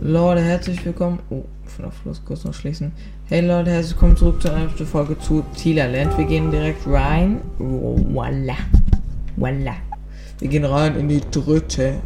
Leute, herzlich willkommen. Oh, von der Fluss kurz noch schließen. Hey Leute, herzlich willkommen zurück zu einer Folge zu Tila Land. Wir gehen direkt rein. Oh, voila. Voila. Wir gehen rein in die dritte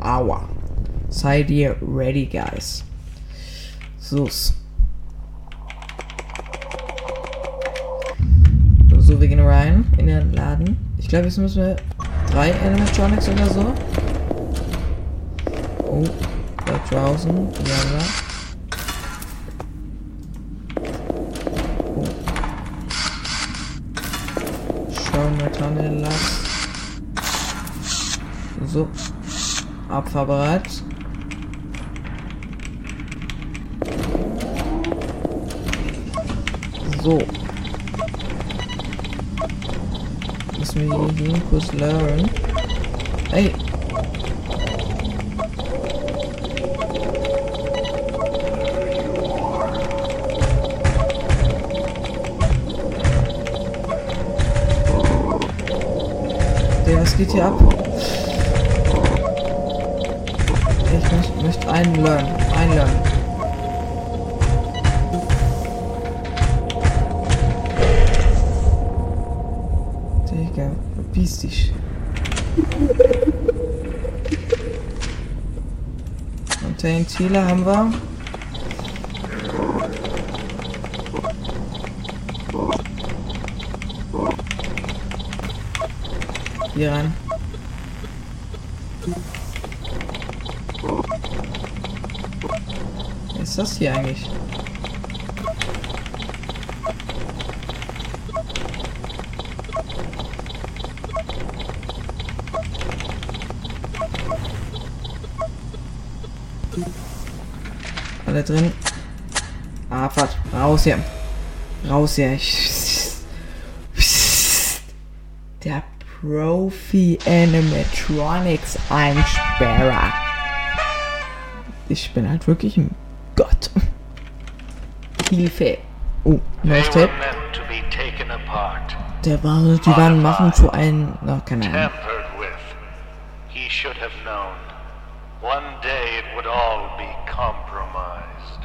Hour. Seid ihr ready, guys? So. So, wir gehen rein in den Laden. Ich glaube, jetzt müssen wir drei Animatronics oder so. Oh, draußen. Ja, Oh. Schau mal, Tanne, Lachs. So. Abfahrbereit. So. Müssen wir hier kurz lernen. Hey. Was geht hier ab? Ich möchte, möchte einen lernen. Einen lernen. Digga, verpiss dich. Den Ziele haben wir. Hier rein. Was ist das hier eigentlich? Alle drin. Abfahrt. Raus hier. Raus hier. Der Profi Animatronics Einsperrer. Ich bin halt wirklich ein Gott. Hilfe. Oh, neues Tape. Der war, die waren machen zu einem, na, keine Ahnung. tampered with. He should have known. One day it would all be compromised.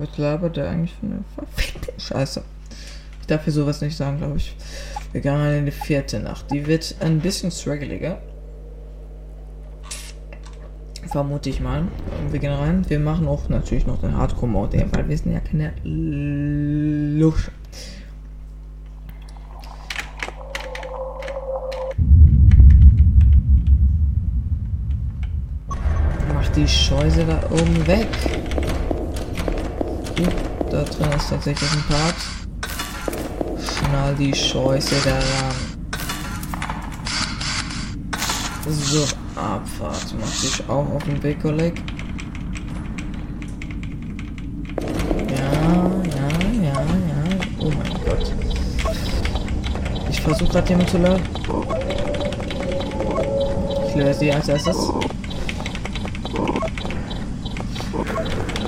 Was labert der eigentlich für eine verfickte Scheiße? Darf hier sowas nicht sagen, glaube ich. Wir gehen in die vierte Nacht. Die wird ein bisschen struggeliger. Vermute ich mal. Wir gehen rein. Wir machen auch natürlich noch den Hardcore-Mode, eben, weil wir sind ja keine Lusche. Mach die Scheiße da oben weg. Da drin ist tatsächlich ein Part. Schnall die Scheiße daran. So, Abfahrt. Mach dich auch auf den Weg, Kolleg. Ja, ja, ja, ja. Oh mein Gott. Ich versuche gerade jemanden zu lernen. Ich löse sie als erstes.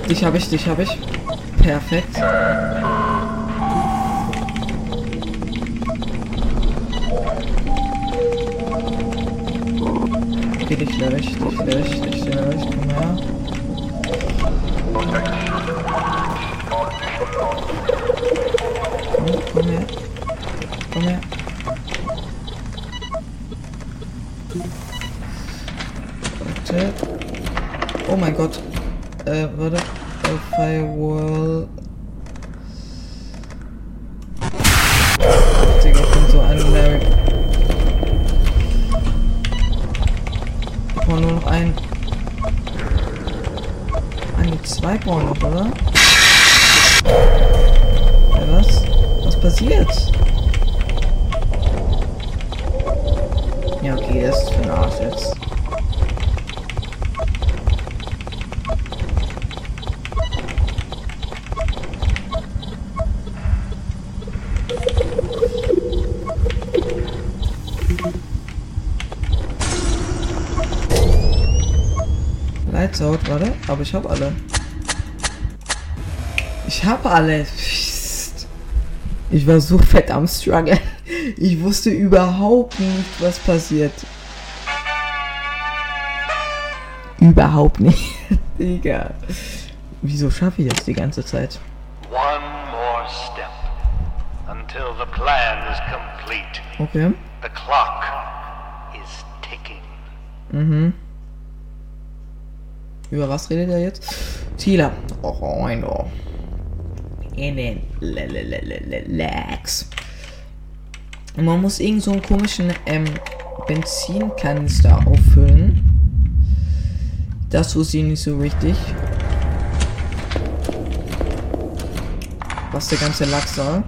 Dich habe ich, dich habe ich. Perfekt. Okay, dich löse ich, dich löse ich, dich löse ich. Komm her. Komm, komm her. Komm her. Warte. Oh mein Gott. Äh, warte. Äh, Firewall. Digga, ich bin so ein Larry. Ich brauche nur noch ein. Noch, oder? Ja, was? Was passiert? Ja, okay, das ist für ein Arsch jetzt. Lights out, warte, aber ich hab alle. Ich hab alle. Psst. Ich war so fett am Struggle. Ich wusste überhaupt nicht, was passiert. überhaupt nicht. Digga. Wieso schaffe ich das die ganze Zeit? One more step until the plan is complete. Okay. The clock is ticking. Mhm. Über was redet er jetzt? Tila. Oh, I know. In den Le- Le- Le- Le- Le- Legs. Und Man muss irgend so einen komischen ähm, Benzinkanister auffüllen. Das wusste ich nicht so richtig. Was der ganze Lachs soll.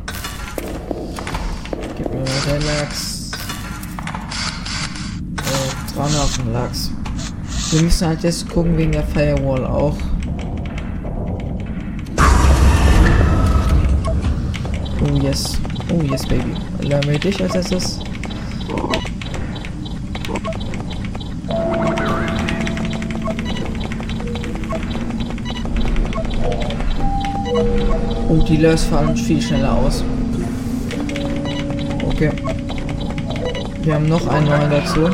Gib mir mal den Lachs. Äh, 300 auf den Lachs. Wir müssen halt jetzt gucken wegen der Firewall auch. Yes. Oh yes, baby. Lernen wir dich als erstes. Oh, die vor allem viel schneller aus. Okay. Wir haben noch einen neuen dazu.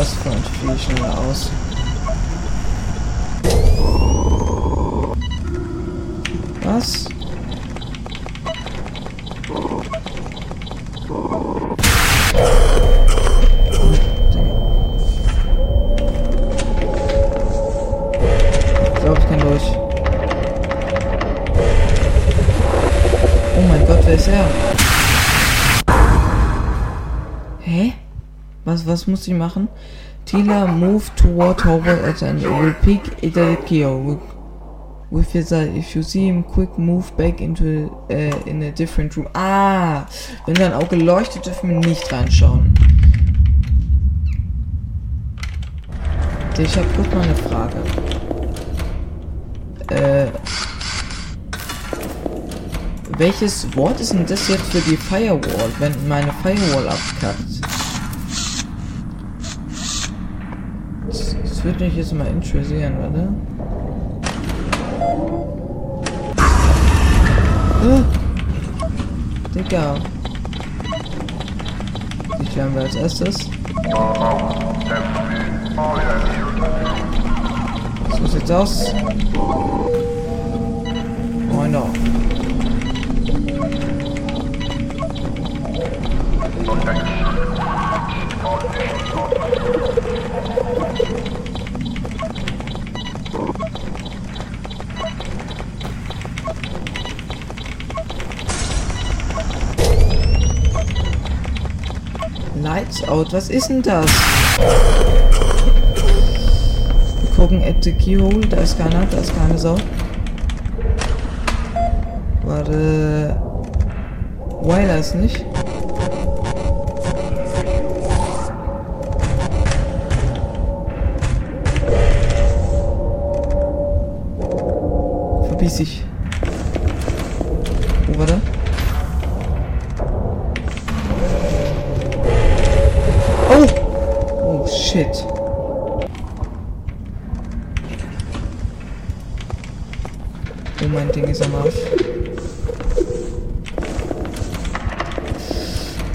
Vor allem viel schneller aus. Was, was muss ich machen? Tila move toward Howard at and will peek at the key. With his eye, if you see him quick move back into äh, in a different room. Ah, wenn dein Auge leuchtet, dürfen wir nicht reinschauen. Ich habe kurz mal eine Frage. Äh, welches Wort ist denn das jetzt für die Firewall, wenn meine Firewall abkackt? Das, würde mich jetzt mal interessieren, warte. Ah. Digga. Die klären wir als erstes. So sieht's aus. Moin doch. Lights out, was ist denn das? Wir gucken at the keyhole, da ist keiner, da ist keine Sau. Warte. Weiler ist nicht. Verbiss dich. Wo war der? Shit. Oh, mein Ding ist am Arsch.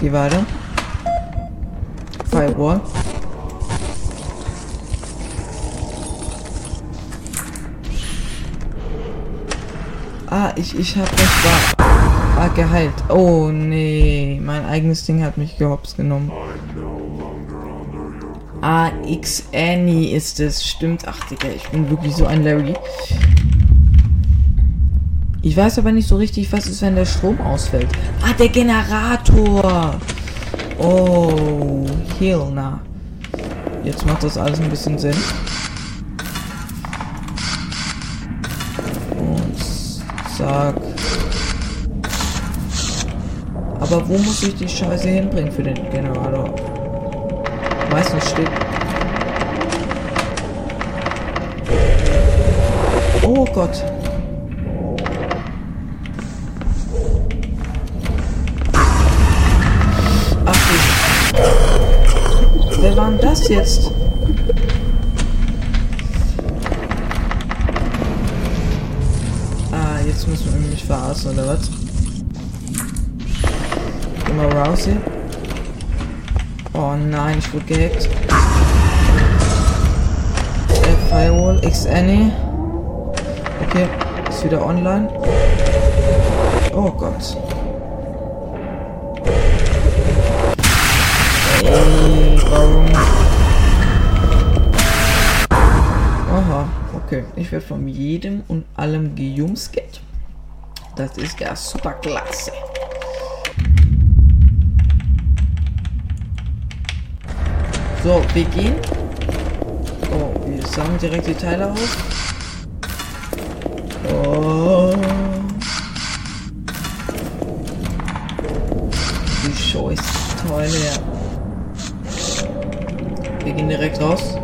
Geh weiter. Firewall. Ah, ich, ich hab das war. Ah, geheilt. Oh, nee. Mein eigenes Ding hat mich gehops genommen. Ah, X Annie ist es. Stimmt. Ach, Digga, ich bin wirklich so ein Larry. Ich weiß aber nicht so richtig, was ist, wenn der Strom ausfällt. Ah, der Generator. Oh, Hill, na. Jetzt macht das alles ein bisschen Sinn. Und sag. Aber wo muss ich die Scheiße hinbringen für den Generator? Meistens steht. Oh Gott. Ach. Wer war denn das jetzt? du mich verarschen oder was? Immer Rousey. Oh nein, ich wurde gehackt. Äh, Firewall, X Annie. Okay, ist wieder online. Oh Gott. Warum? Aha, okay. Ich werde von jedem und allem gejumsket. Das ist ja super klasse. So, wir gehen. Oh, wir sammeln direkt die Teile auf. Oh. Die scheiß Teile. Wir gehen direkt raus.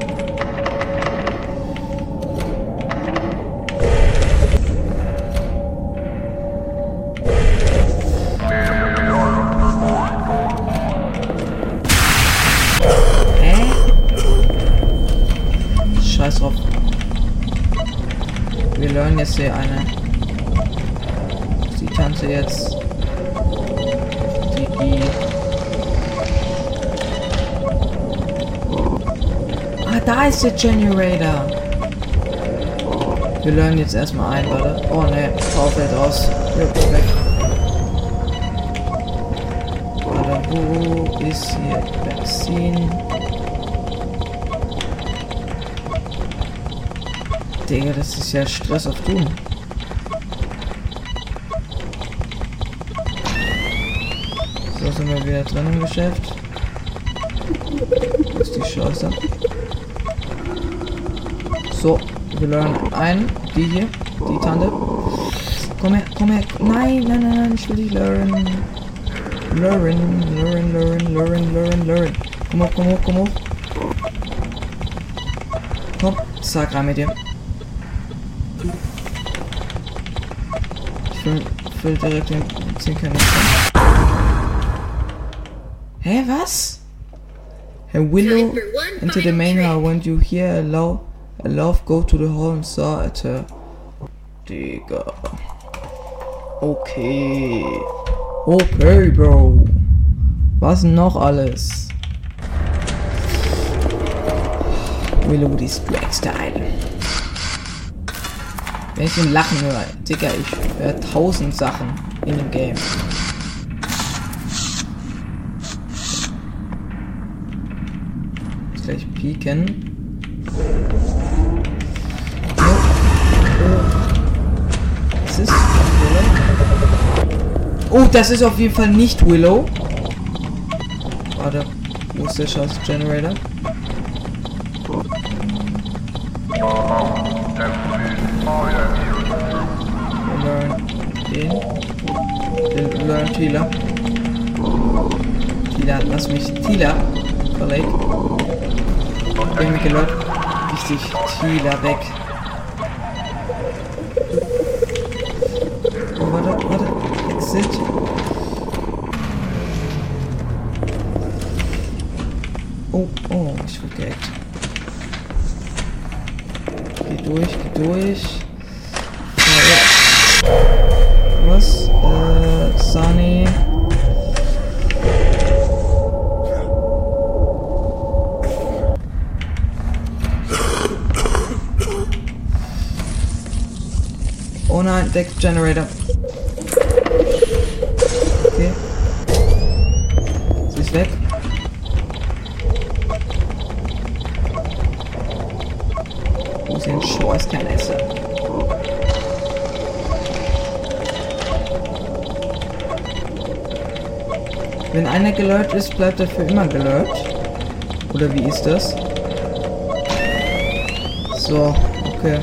Lernen jetzt hier eine. Die Tante jetzt. Die, die. Ah, da ist der Generator. Wir lernen jetzt erstmal ein, warte. Oh ne, Power fällt aus. Ja, perfekt. Warte, wo ist hier Benzin? Digga, das ist ja Stress auf Tun. So sind wir wieder drin im Geschäft. Wo ist die Scheiße? So, wir lernen ein. Die hier. Die Tante. Komm her, komm her. Nein, nein, nein, nein, ich will dich lernen. Lernen, lernen, lernen, lernen, lernen, lernen. Komm hoch, komm hoch, komm hoch. Komm, sag rein mit dir. Füll, füll direkt den Benzinkanister. Hä, was? Herr Willow, enter the main hall when you hear a low, a laugh, go to the hall and saw at her. Digga. Okay. Okay, Bro. Was noch alles? Willow, die Swag-Style. Wenn ich ihn lachen höre, Digga, ich höre tausend Sachen in dem Game. Jetzt gleich pieken. Oh. Oh. Das ist Willow. Oh, das ist auf jeden Fall nicht Willow. Warte, wo ist der scheiß Generator? Den learn Tila. Tila, lass mich. Kollege. Wir haben gelernt. Wichtig. Tila weg. Generator. Okay. Sie ist weg. Wo ist denn Scheißkanässe? Wenn einer gelurrt ist, bleibt er für immer gelurrt. Oder wie ist das? So, okay.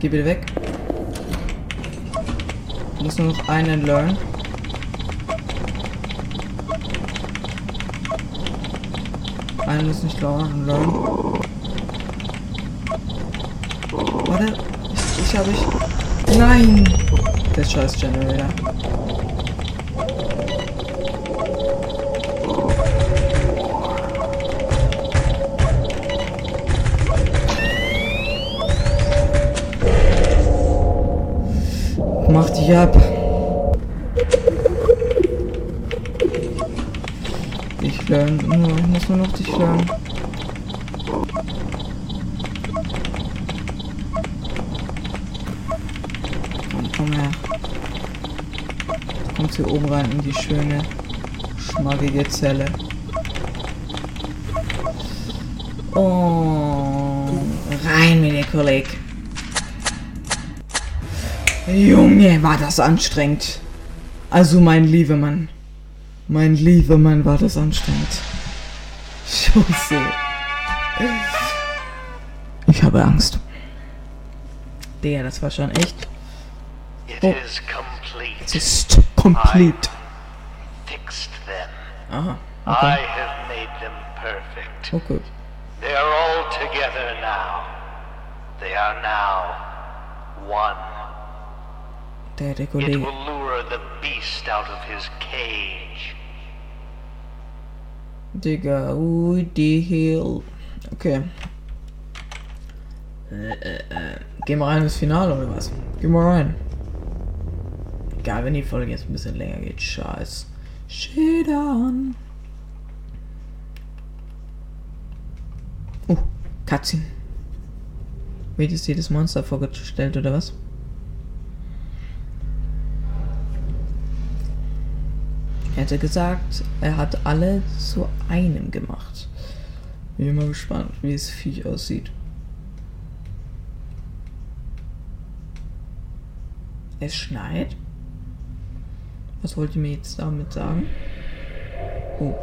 Geh bitte weg. Ich muss nur noch einen learn. Einen muss nicht learn. learn. Warte. Ich, ich habe ich. Nein! Der scheiß Generator. Dich ab. Ich learn, nur, ich muss nur noch dich lernen. Komm, komm her. Du kommst hier oben rein in die schöne, schmackige Zelle. Oh, rein mit dir, Kollege. Junge, war das anstrengend. Also mein lieber Mann. Mein lieber Mann, war das anstrengend. Scheiße. Ich habe Angst. Der, das war schon echt. It Oh. is complete. Es ist komplett. Fixed them. Aha. I Okay. have made them perfect. Oh gut. They are all together now. They are now one. Der, der It Kollege. will lure the beast out of his cage. Digga, ui, die Hill. Okay. Äh, äh, äh. Gehen wir rein ins Finale oder was? Gehen wir rein. Egal, wenn die Folge jetzt ein bisschen länger geht. Scheiß. Shit an. Oh, Cutscene. Wird jetzt jedes Monster vorgestellt oder was? Hätte gesagt, er hat alle zu einem gemacht. Bin mal gespannt, wie das Viech aussieht. Es schneit? Was wollt ihr mir jetzt damit sagen? Oh.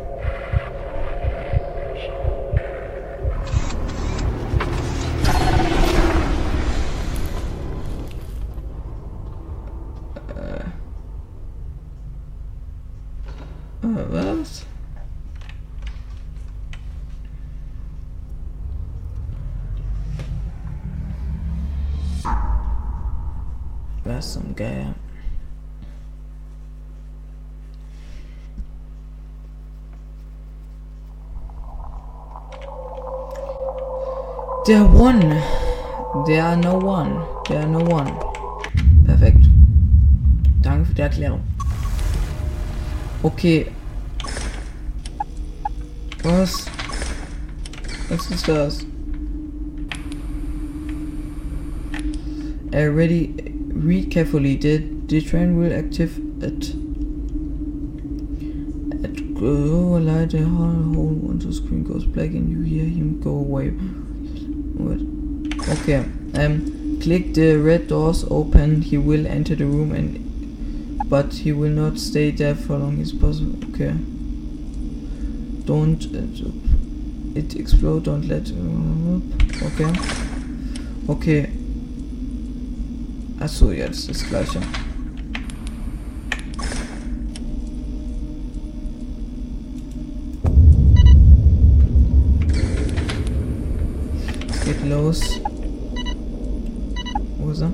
Zum Geier? Der One. Der No One. Der No One. Perfekt. Danke für die Erklärung. Okay. Was? Was ist das? Uh, ready. Read carefully. The, the train will active at. At go light the whole once the screen goes black and you hear him go away. What? Okay. Um. Click the red doors open. He will enter the room and but he will not stay there for long as possible. Okay. Don't uh, it explode. Don't let. Uh, okay. Okay. Achso, ja, das gleiche. Es geht los. Wo ist er?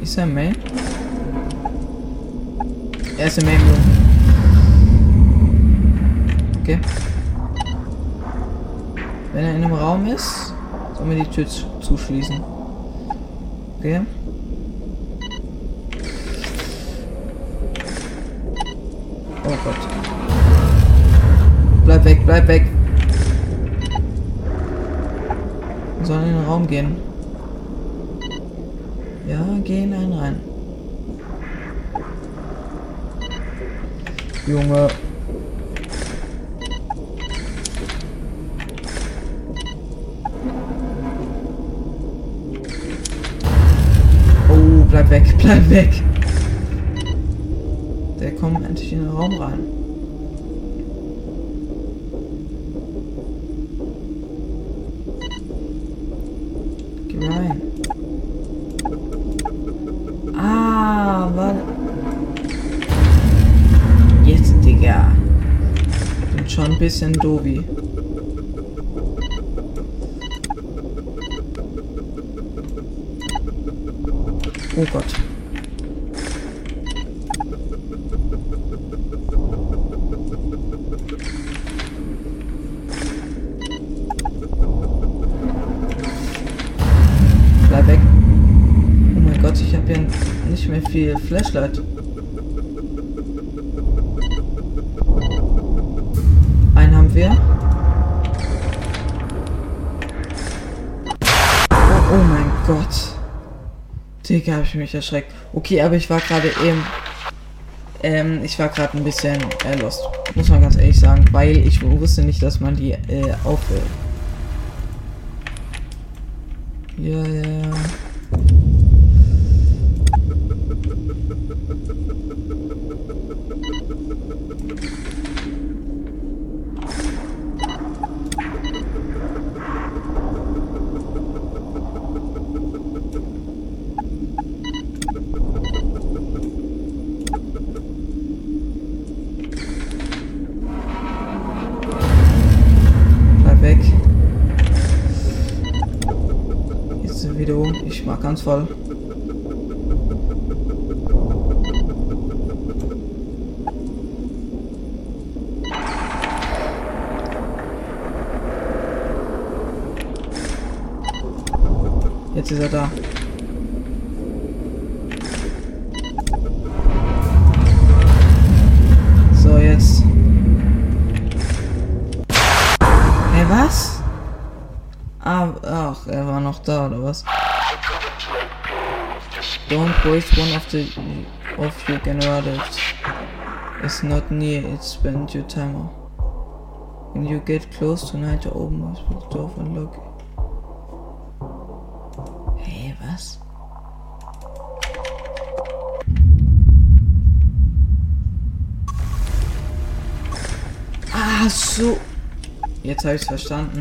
Ist er Main? Er ist im Main Room. Okay. Wenn er in einem Raum ist, sollen wir die Tür zu- zuschließen. Okay. Oh Gott. Bleib weg, bleib weg. Wir sollen in den Raum gehen. Ja, gehen einen rein. Junge. Bleib weg. Der kommt endlich in den Raum rein. Geh rein. Ah, warte. Jetzt, Digga. Bin schon ein bisschen dobi. Oh Gott. Flashlight. Einen haben wir. Oh, oh mein Gott. Digga, hab ich mich erschreckt. Okay, aber ich war gerade eben. Ähm, ich war gerade ein bisschen äh, lost. Muss man ganz ehrlich sagen, weil ich wusste nicht, dass man die äh, aufhört. Ja, ja, ja. Bleib weg. Jetzt sind wir wieder um. Voll. Jetzt ist er da. Don't waste one of the of your generators. It's not near, it spent your timer. When you get close tonight, you open the door and look. Hey, was? Ah, so. Jetzt habe ich verstanden.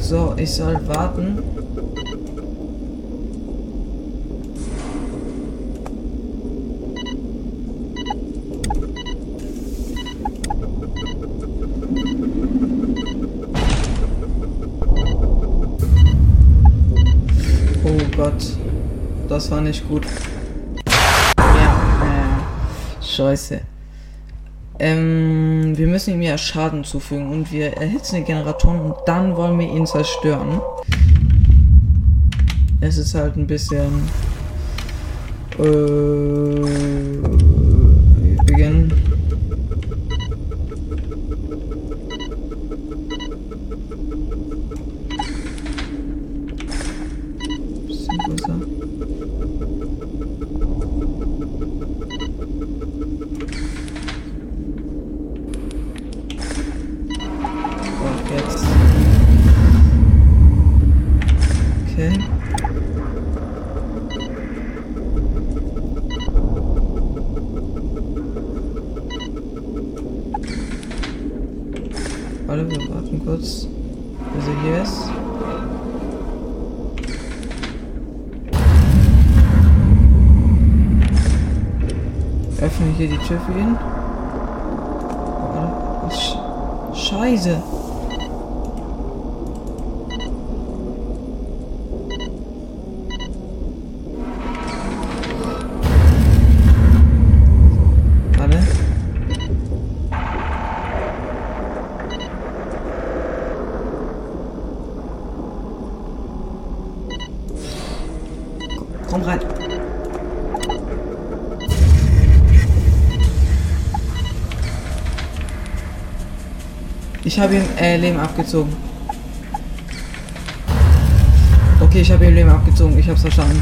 So, ich soll warten. Oh Gott, das war nicht gut. Ja, äh, scheiße. Ähm, wir müssen ihm ja Schaden zufügen und wir erhitzen die Generatoren und dann wollen wir ihn zerstören. Es ist halt ein bisschen. Äh, Warte, wir warten kurz, bis er hier ist. Öffne hier die Tür für ihn. Scheiße. Ich habe ihm äh, Leben abgezogen. Okay, ich habe ihm Leben abgezogen. Ich hab's verstanden.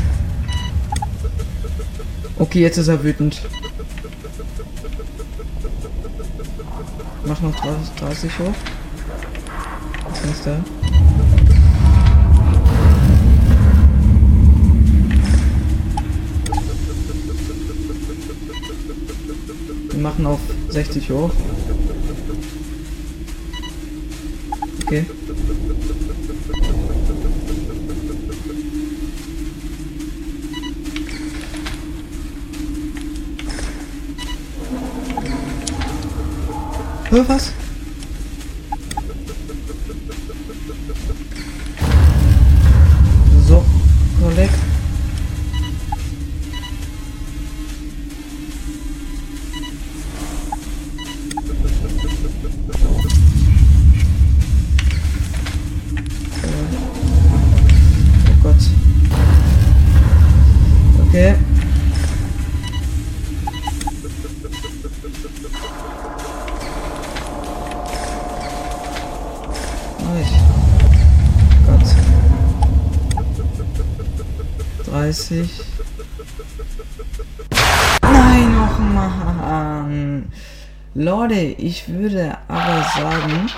Okay, jetzt ist er wütend. Mach noch 30, 30 hoch. Dings da. Wir machen auf 60 hoch. Okay. Was? Leute, ich würde aber sagen,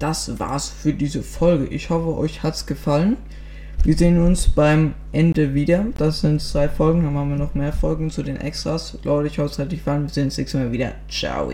das war's für diese Folge. Ich hoffe, euch hat's gefallen. Wir sehen uns beim Ende wieder. Das sind zwei Folgen, dann machen wir noch mehr Folgen zu den Extras. Leute, ich hoffe, es hat euch gefallen. Wir sehen uns nächstes Mal wieder. Ciao.